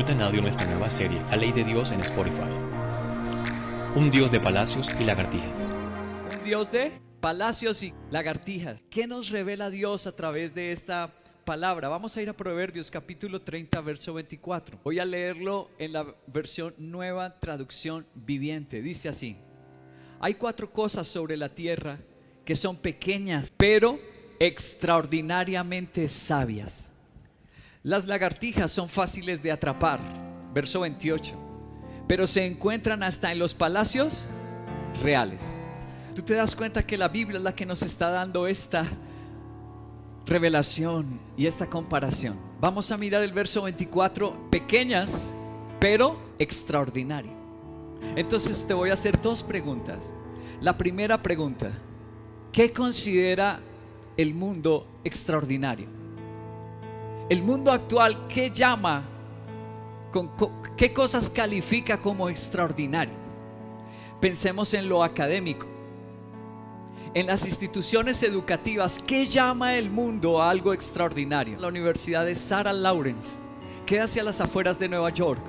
Disfruta en audio nuestra nueva serie, A Ley de Dios en Spotify. Un Dios de palacios y lagartijas. Un Dios de palacios y lagartijas. ¿Qué nos revela Dios a través de esta palabra? Vamos a ir a Proverbios capítulo 30, verso 24. Voy a leerlo en la versión nueva traducción viviente. Dice así. Hay cuatro cosas sobre la tierra que son pequeñas, pero extraordinariamente sabias. Las lagartijas son fáciles de atrapar, verso 28, pero se encuentran hasta en los palacios reales. Tú te das cuenta que la Biblia es la que nos está dando esta revelación y esta comparación. Vamos a mirar el verso 24, pequeñas, pero extraordinario. Entonces te voy a hacer dos preguntas. La primera pregunta, ¿qué considera el mundo extraordinario? El mundo actual, ¿qué llama? Con, ¿Qué cosas califica como extraordinarias? Pensemos en lo académico. En las instituciones educativas, ¿qué llama el mundo a algo extraordinario? La Universidad de Sarah Lawrence queda hacia las afueras de Nueva York.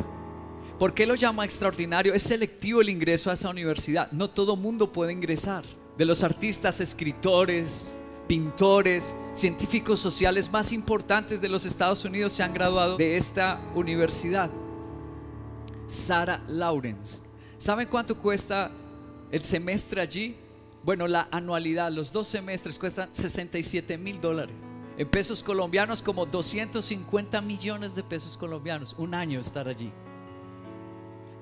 ¿Por qué lo llama extraordinario? Es selectivo el ingreso a esa universidad. No todo mundo puede ingresar. De los artistas, escritores, pintores, científicos sociales más importantes de los Estados Unidos se han graduado de esta universidad. Sarah Lawrence. ¿Saben cuánto cuesta el semestre allí? Bueno, la anualidad, los dos semestres cuestan 67 mil dólares. En pesos colombianos como 250 millones de pesos colombianos. Un año estar allí.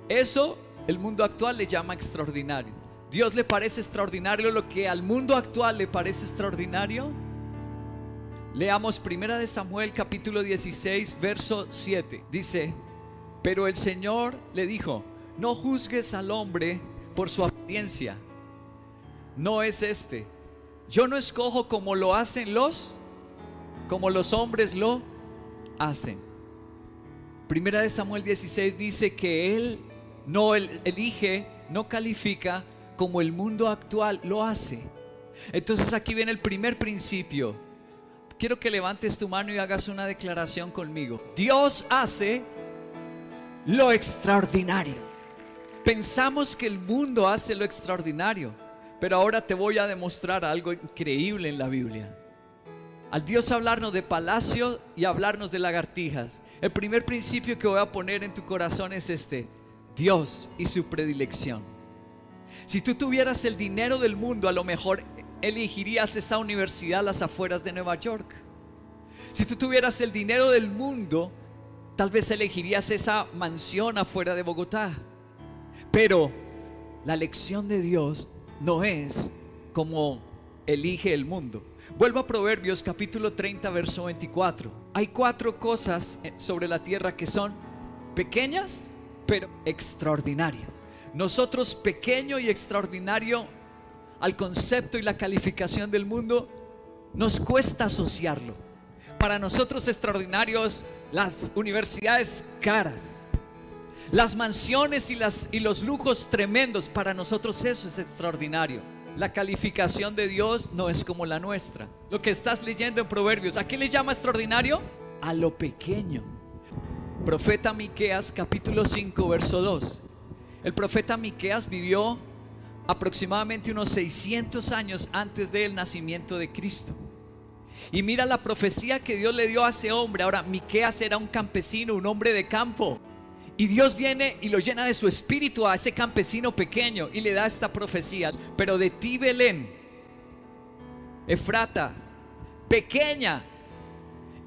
Eso el mundo actual le llama extraordinario. Dios le parece extraordinario lo que al mundo actual le parece extraordinario. Leamos primera de Samuel capítulo 16 verso 7. Dice, pero el Señor le dijo, no juzgues al hombre por su apariencia. No es este. Yo no escojo como lo hacen los, como los hombres lo hacen. Primera de Samuel 16 dice que Él no elige, no califica como el mundo actual lo hace. Entonces aquí viene el primer principio. Quiero que levantes tu mano y hagas una declaración conmigo. Dios hace lo extraordinario. Pensamos que el mundo hace lo extraordinario, pero ahora te voy a demostrar algo increíble en la Biblia. Al Dios hablarnos de palacio y hablarnos de lagartijas, el primer principio que voy a poner en tu corazón es este, Dios y su predilección. Si tú tuvieras el dinero del mundo, a lo mejor elegirías esa universidad a las afueras de Nueva York. Si tú tuvieras el dinero del mundo, tal vez elegirías esa mansión afuera de Bogotá. Pero la lección de Dios no es como elige el mundo. Vuelvo a Proverbios capítulo 30, verso 24. Hay cuatro cosas sobre la tierra que son pequeñas, pero extraordinarias. Nosotros pequeño y extraordinario al concepto y la calificación del mundo, nos cuesta asociarlo. Para nosotros extraordinarios las universidades caras, las mansiones y, las, y los lujos tremendos, para nosotros eso es extraordinario. La calificación de Dios no es como la nuestra. Lo que estás leyendo en Proverbios, ¿a qué le llama extraordinario? A lo pequeño. Profeta Miqueas capítulo 5 verso 2. El profeta Miqueas vivió aproximadamente unos 600 años antes del nacimiento de Cristo. Y mira la profecía que Dios le dio a ese hombre. Ahora, Miqueas era un campesino, un hombre de campo. Y Dios viene y lo llena de su espíritu a ese campesino pequeño y le da esta profecía. Pero de ti, Belén, Efrata, pequeña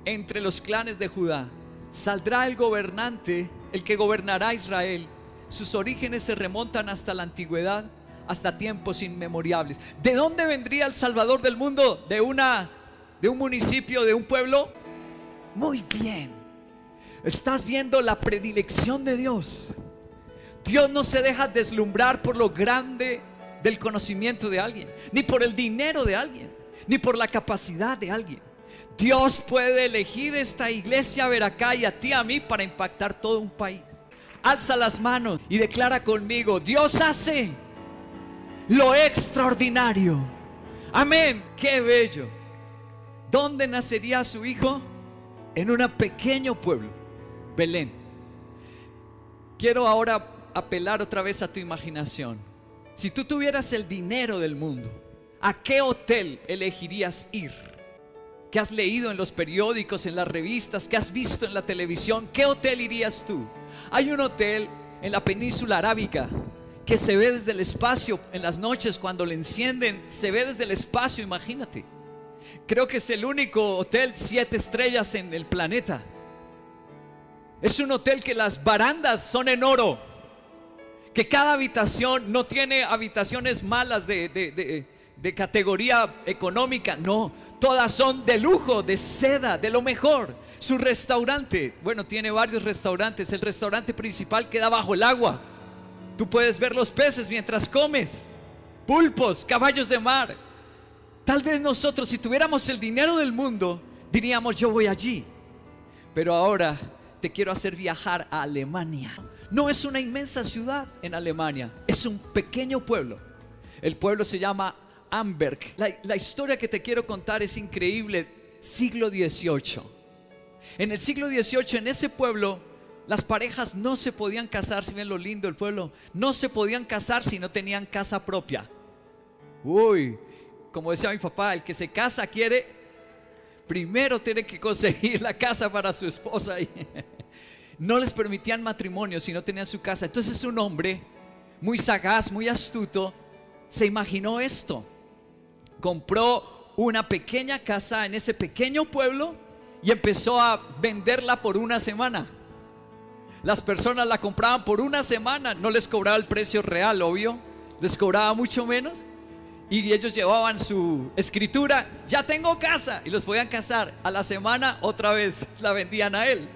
entre los clanes de Judá, saldrá el gobernante, el que gobernará Israel sus orígenes se remontan hasta la antigüedad, hasta tiempos inmemorables. ¿De dónde vendría el Salvador del mundo? ¿De una de un municipio, de un pueblo? Muy bien. Estás viendo la predilección de Dios. Dios no se deja deslumbrar por lo grande del conocimiento de alguien, ni por el dinero de alguien, ni por la capacidad de alguien. Dios puede elegir esta iglesia, ver acá y a ti, a mí, para impactar todo un país alza las manos y declara conmigo, Dios hace lo extraordinario. Amén, qué bello. ¿Dónde nacería su hijo? En un pequeño pueblo, Belén. quiero ahora apelar otra vez a tu imaginación. Si tú tuvieras el dinero del mundo, ¿a qué hotel elegirías ir? ¿Qué has leído en los periódicos, en las revistas, ¿Qué has visto en la televisión? ¿Qué hotel irías tú? Hay un hotel en la península arábica que se ve desde el espacio en las noches cuando le encienden, se ve desde el espacio, imagínate. Creo que es el único hotel siete estrellas en el planeta. Es un hotel que las barandas son en oro, que cada habitación no tiene habitaciones malas de, de categoría económica, no, todas son de lujo, de seda, de lo mejor. Su restaurante, bueno, tiene varios restaurantes, el restaurante principal queda bajo el agua. Tú puedes ver los peces mientras comes, pulpos, caballos de mar. Tal vez nosotros, si tuviéramos el dinero del mundo, diríamos, yo voy allí. Pero ahora te quiero hacer viajar a Alemania. No es una inmensa ciudad en Alemania, es un pequeño pueblo. El pueblo se llama Amberg. La, historia que te quiero contar es increíble. Siglo XVIII. En el siglo XVIII, en ese pueblo, las parejas no se podían casar, si ven lo lindo del pueblo, no se podían casar si no tenían casa propia. Uy, como decía mi papá, el que se casa quiere, primero tiene que conseguir la casa para su esposa. No les permitían matrimonio si no tenían su casa. Entonces un hombre muy sagaz, muy astuto, se imaginó esto compró una pequeña casa en ese pequeño pueblo y empezó a venderla por una semana. Las personas la compraban por una semana, no les cobraba el precio real, obvio, les cobraba mucho menos. Y ellos llevaban su escritura, ya tengo casa, y los podían casar. A la semana otra vez la vendían a él.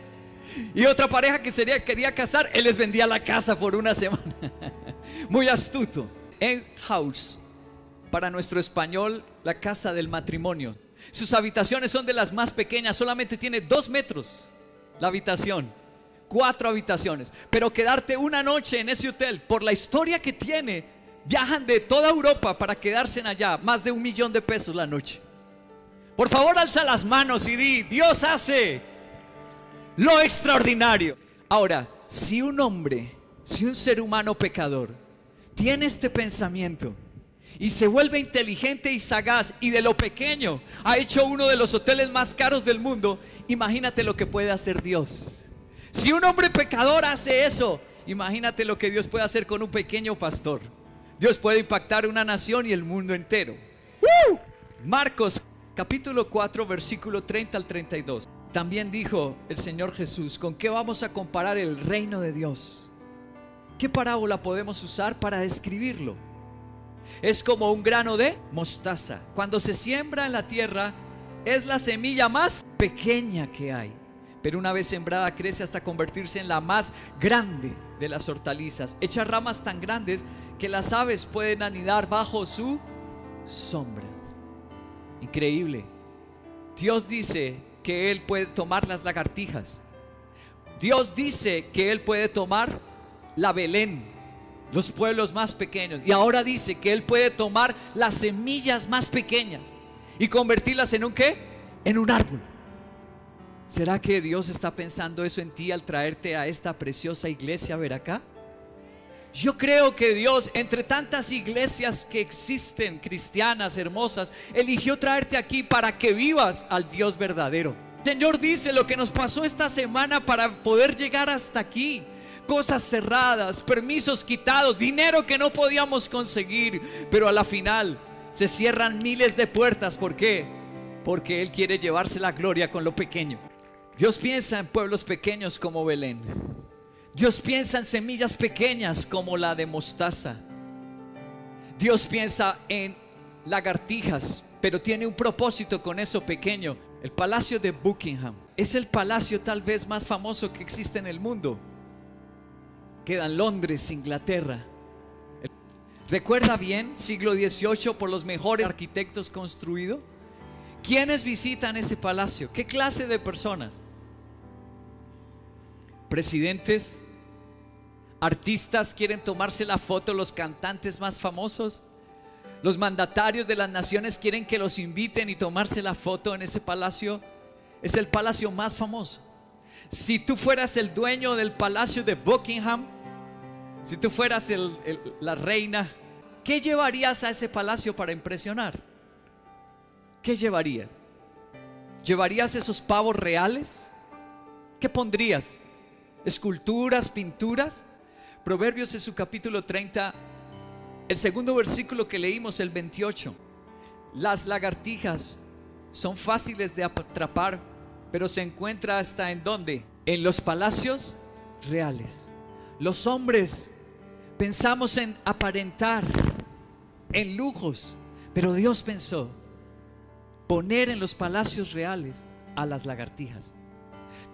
Y otra pareja que quería casar, él les vendía la casa por una semana. Muy astuto. En House para nuestro español, la casa del matrimonio. Sus habitaciones son de las más pequeñas, solamente tiene dos metros la habitación, cuatro habitaciones. Pero quedarte una noche en ese hotel, por la historia que tiene, viajan de toda Europa para quedarse en allá, más de un millón de pesos la noche. Por favor, alza las manos y di, Dios hace lo extraordinario. Ahora, si un hombre, si un ser humano pecador, tiene este pensamiento, y se vuelve inteligente y sagaz y de lo pequeño ha hecho uno de los hoteles más caros del mundo, imagínate lo que puede hacer Dios. Si un hombre pecador hace eso, imagínate lo que Dios puede hacer con un pequeño pastor. Dios puede impactar una nación y el mundo entero. Marcos capítulo 4 versículo 30 al 32. También dijo el Señor Jesús, ¿con qué vamos a comparar el reino de Dios? ¿Qué parábola podemos usar para describirlo? Es como un grano de mostaza. Cuando se siembra en la tierra, es la semilla más pequeña que hay. Pero una vez sembrada crece hasta convertirse en la más grande de las hortalizas. Echa ramas tan grandes que las aves pueden anidar bajo su sombra. Increíble. Dios dice que Él puede tomar las lagartijas. Dios dice que Él puede tomar la Belén, los pueblos más pequeños. Y ahora dice que Él puede tomar las semillas más pequeñas y convertirlas en un qué? En un árbol. ¿Será que Dios está pensando eso en ti al traerte a esta preciosa iglesia a ver acá? Yo creo que Dios, entre tantas iglesias que existen, cristianas, hermosas, eligió traerte aquí para que vivas al Dios verdadero. Señor dice lo que nos pasó esta semana para poder llegar hasta aquí cosas cerradas, permisos quitados, dinero que no podíamos conseguir, pero a la final se cierran miles de puertas. ¿Por qué? Porque Él quiere llevarse la gloria con lo pequeño. Dios piensa en pueblos pequeños como Belén. Dios piensa en semillas pequeñas como la de mostaza. Dios piensa en lagartijas, pero tiene un propósito con eso pequeño. El palacio de Buckingham es el palacio tal vez más famoso que existe en el mundo queda en Londres, Inglaterra. ¿Recuerda bien, siglo XVIII, por los mejores arquitectos construido? ¿Quiénes visitan ese palacio? ¿Qué clase de personas? Presidentes, artistas quieren tomarse la foto, los cantantes más famosos. Los mandatarios de las naciones quieren que los inviten y tomarse la foto en ese palacio. Es el palacio más famoso. Si tú fueras el dueño del palacio de Buckingham, Si tú fueras la reina, ¿qué llevarías a ese palacio para impresionar? ¿Qué llevarías? ¿Llevarías esos pavos reales? ¿Qué pondrías? ¿Esculturas, pinturas? Proverbios en su capítulo 30, el segundo versículo que leímos, el 28. Las lagartijas son fáciles de atrapar, pero se encuentra hasta en dónde? En los palacios reales. Los hombres pensamos en aparentar, en lujos, pero Dios pensó poner en los palacios reales a las lagartijas.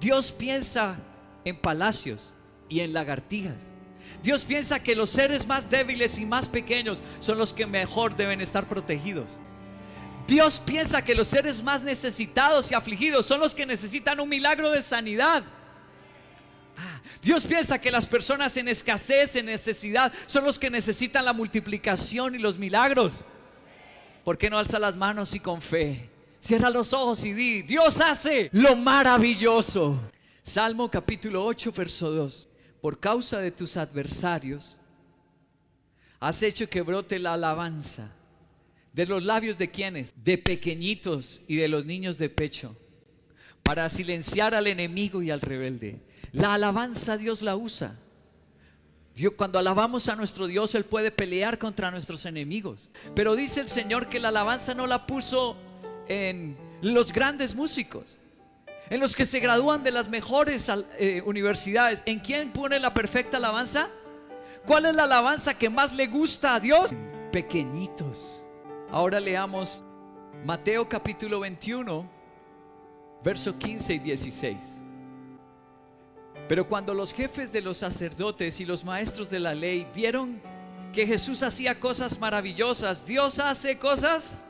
Dios piensa en palacios y en lagartijas. Dios piensa que los seres más débiles y más pequeños son los que mejor deben estar protegidos. Dios piensa que los seres más necesitados y afligidos son los que necesitan un milagro de sanidad. Dios piensa que las personas en escasez, en necesidad, son los que necesitan la multiplicación y los milagros. ¿Por qué no alza las manos y con fe? Cierra los ojos y di, Dios hace lo maravilloso. Salmo capítulo 8, verso 2. Por causa de tus adversarios, has hecho que brote la alabanza de los labios de quienes, de pequeñitos y de los niños de pecho, para silenciar al enemigo y al rebelde. La alabanza Dios la usa. Cuando alabamos a nuestro Dios, Él puede pelear contra nuestros enemigos. Pero dice el Señor que la alabanza no la puso en los grandes músicos, en los que se gradúan de las mejores eh, universidades. ¿En quién pone la perfecta alabanza? ¿Cuál es la alabanza que más le gusta a Dios? Pequeñitos. Ahora leamos Mateo capítulo 21, verso 15 y 16. Pero cuando los jefes de los sacerdotes y los maestros de la ley vieron que Jesús hacía cosas maravillosas, Dios hace cosas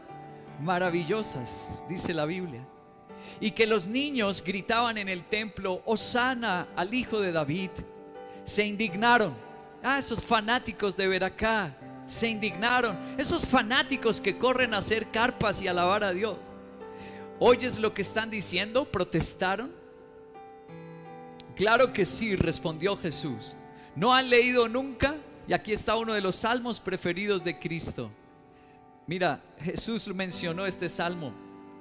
maravillosas, dice la Biblia. Y que los niños gritaban en el templo, Osana al hijo de David, se indignaron. Ah, esos fanáticos de ver acá se indignaron. Esos fanáticos que corren a hacer carpas y alabar a Dios. ¿Oyes lo que están diciendo? ¿Protestaron? Claro que sí, respondió Jesús. ¿No han leído nunca? Y aquí está uno de los salmos preferidos de Cristo. Mira, Jesús mencionó este salmo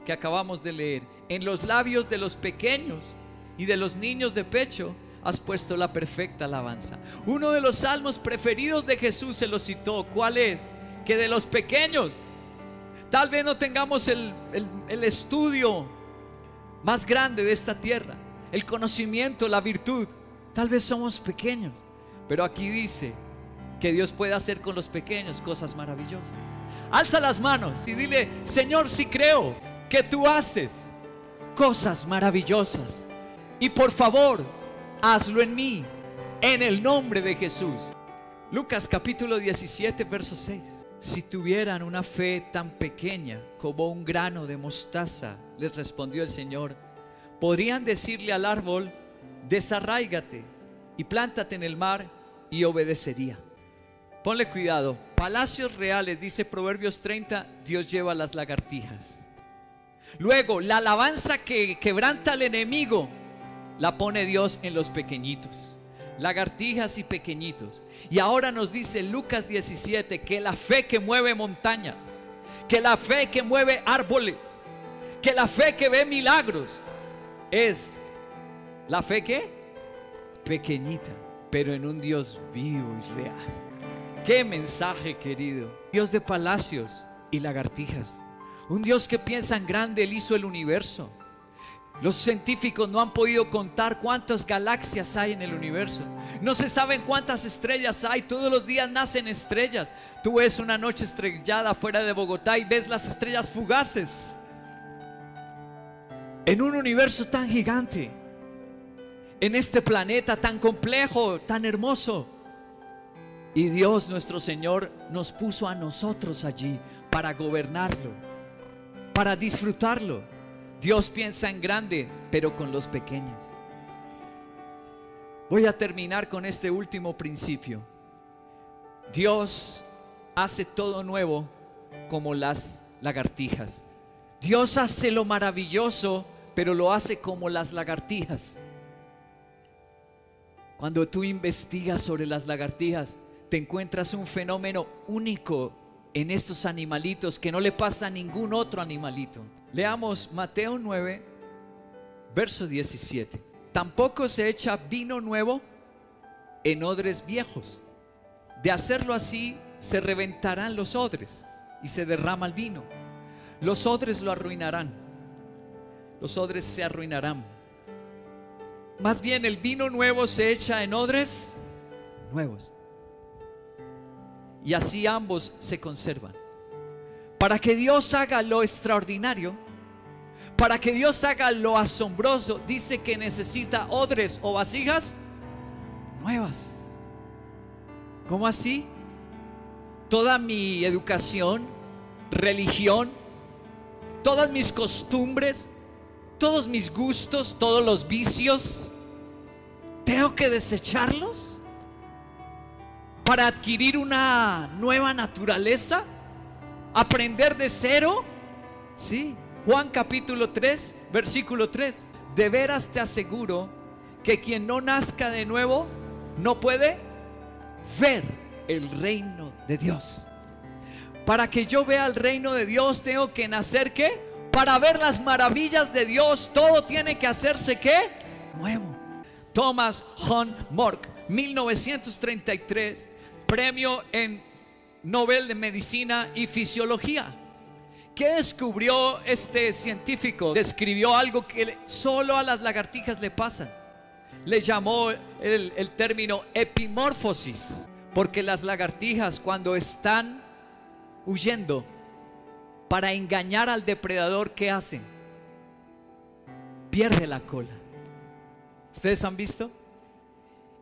que acabamos de leer. En los labios de los pequeños y de los niños de pecho has puesto la perfecta alabanza. Uno de los salmos preferidos de Jesús se lo citó. ¿Cuál es? Que de los pequeños. Tal vez no tengamos el, el estudio más grande de esta tierra, el conocimiento, la virtud. Tal vez somos pequeños, pero aquí dice que Dios puede hacer con los pequeños cosas maravillosas. Alza las manos y dile, Señor, si creo que tú haces cosas maravillosas. Y por favor, hazlo en mí, en el nombre de Jesús. Lucas capítulo 17, verso 6. Si tuvieran una fe tan pequeña como un grano de mostaza, les respondió el Señor, podrían decirle al árbol, desarráigate y plántate en el mar y obedecería. Ponle cuidado, palacios reales, dice Proverbios 30, Dios lleva las lagartijas. Luego, la alabanza que quebranta al enemigo, la pone Dios en los pequeñitos. Lagartijas y pequeñitos. Y ahora nos dice Lucas 17 que la fe que mueve montañas, que la fe que mueve árboles, que la fe que ve milagros, es la fe que pequeñita, pero en un Dios vivo y real. Qué mensaje, querido. Dios de palacios y lagartijas. Un Dios que piensa en grande, Él hizo el universo. Los científicos no han podido contar cuántas galaxias hay en el universo. No se saben cuántas estrellas hay. Todos los días nacen estrellas. Tú ves una noche estrellada fuera de Bogotá y ves las estrellas fugaces. En un universo tan gigante. En este planeta tan complejo, tan hermoso. Y Dios nuestro Señor nos puso a nosotros allí para gobernarlo, para disfrutarlo. Dios piensa en grande, pero con los pequeños. Voy a terminar con este último principio. Dios hace todo nuevo como las lagartijas. Dios hace lo maravilloso, pero lo hace como las lagartijas. Cuando tú investigas sobre las lagartijas, te encuentras un fenómeno único en estos animalitos que no le pasa a ningún otro animalito. Leamos Mateo 9, verso 17. Tampoco se echa vino nuevo en odres viejos. De hacerlo así, se reventarán los odres y se derrama el vino. Los odres lo arruinarán. Los odres se arruinarán. Más bien el vino nuevo se echa en odres nuevos. Y así ambos se conservan. Para que Dios haga lo extraordinario, para que Dios haga lo asombroso, dice que necesita odres o vasijas nuevas. ¿Cómo así? Toda mi educación, religión, todas mis costumbres, todos mis gustos, todos los vicios, ¿tengo que desecharlos para adquirir una nueva naturaleza? ¿Aprender de cero? Sí. Juan capítulo 3, versículo 3. De veras te aseguro que quien no nazca de nuevo no puede ver el reino de Dios. Para que yo vea el reino de Dios tengo que nacer qué? Para ver las maravillas de Dios todo tiene que hacerse qué? Nuevo. Thomas Hunt Mork, 1933, premio en Nobel de Medicina y Fisiología. ¿Qué descubrió este científico? Describió algo que solo a las lagartijas le pasa. Le llamó el, el término epimorfosis, porque las lagartijas cuando están huyendo para engañar al depredador, ¿qué hacen? Pierde la cola. ¿Ustedes han visto?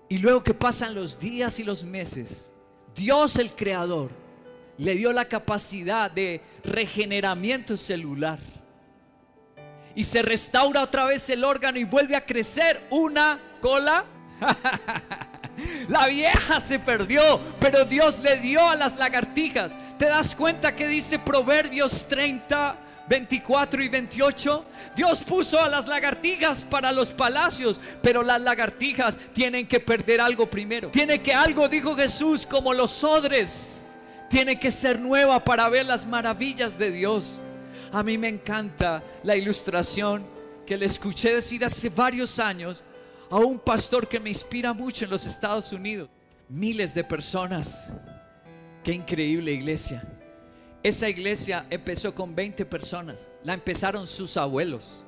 Y luego que pasan los días y los meses, Dios el Creador le dio la capacidad de regeneramiento celular. Y se restaura otra vez el órgano y vuelve a crecer una cola. La vieja se perdió, pero Dios le dio a las lagartijas. ¿Te das cuenta que dice Proverbios 30, 24 y 28? Dios puso a las lagartijas para los palacios, pero las lagartijas tienen que perder algo primero. Tiene que algo, dijo Jesús, como los odres tiene que ser nueva para ver las maravillas de Dios. A mí me encanta la ilustración que le escuché decir hace varios años a un pastor que me inspira mucho en los Estados Unidos. Miles de personas. Qué increíble iglesia. Esa iglesia empezó con 20 personas. La empezaron sus abuelos.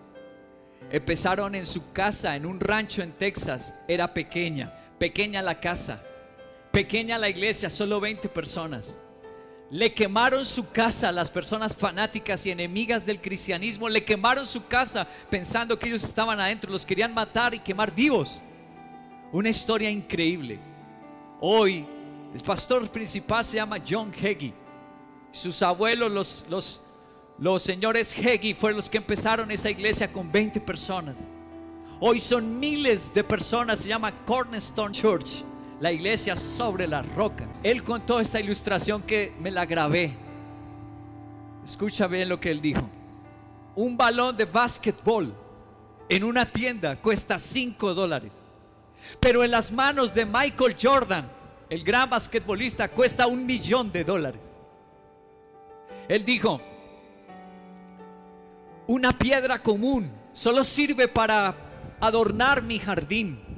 Empezaron en su casa, en un rancho en Texas. Era pequeña, pequeña la casa, pequeña la iglesia, solo 20 personas. Le quemaron su casa las personas fanáticas y enemigas del cristianismo. Le quemaron su casa pensando que ellos estaban adentro. Los querían matar y quemar vivos. Una historia increíble. Hoy el pastor principal se llama John Heggie. Sus abuelos, los, los, los señores Heggie, fueron los que empezaron esa iglesia con 20 personas. Hoy son miles de personas. Se llama Cornerstone Church la iglesia sobre la roca. Él contó esta ilustración que me la grabé. Escucha bien lo que él dijo. Un balón de básquetbol en una tienda cuesta 5 dólares. Pero en las manos de Michael Jordan, el gran basquetbolista, cuesta un millón de dólares. Él dijo, una piedra común solo sirve para adornar mi jardín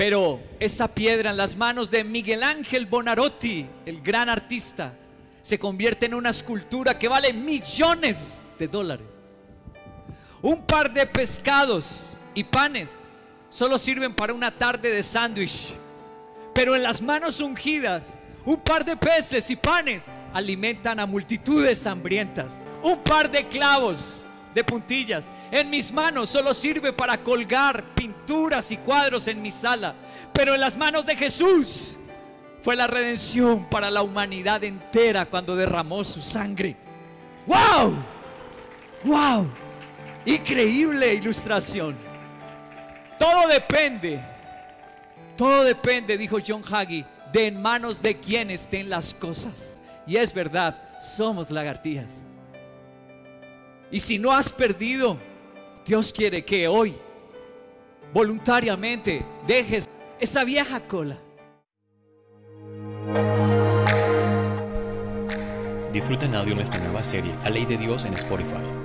pero esa piedra en las manos de Miguel Ángel Bonarotti, el gran artista, se convierte en una escultura que vale millones de dólares. Un par de pescados y panes solo sirven para una tarde de sándwich. Pero en las manos ungidas, un par de peces y panes alimentan a multitudes hambrientas. Un par de clavos de puntillas. En mis manos solo sirve para colgar pinturas y cuadros en mi sala. Pero en las manos de Jesús fue la redención para la humanidad entera cuando derramó su sangre. ¡Wow! ¡Wow! Increíble ilustración. Todo depende. Todo depende, dijo John Hagee, de en manos de quien estén las cosas. Y es verdad, somos lagartijas. Y si no has perdido, Dios quiere que hoy voluntariamente dejes esa vieja cola. Disfruta en audio nuestra nueva serie A Ley de Dios en Spotify.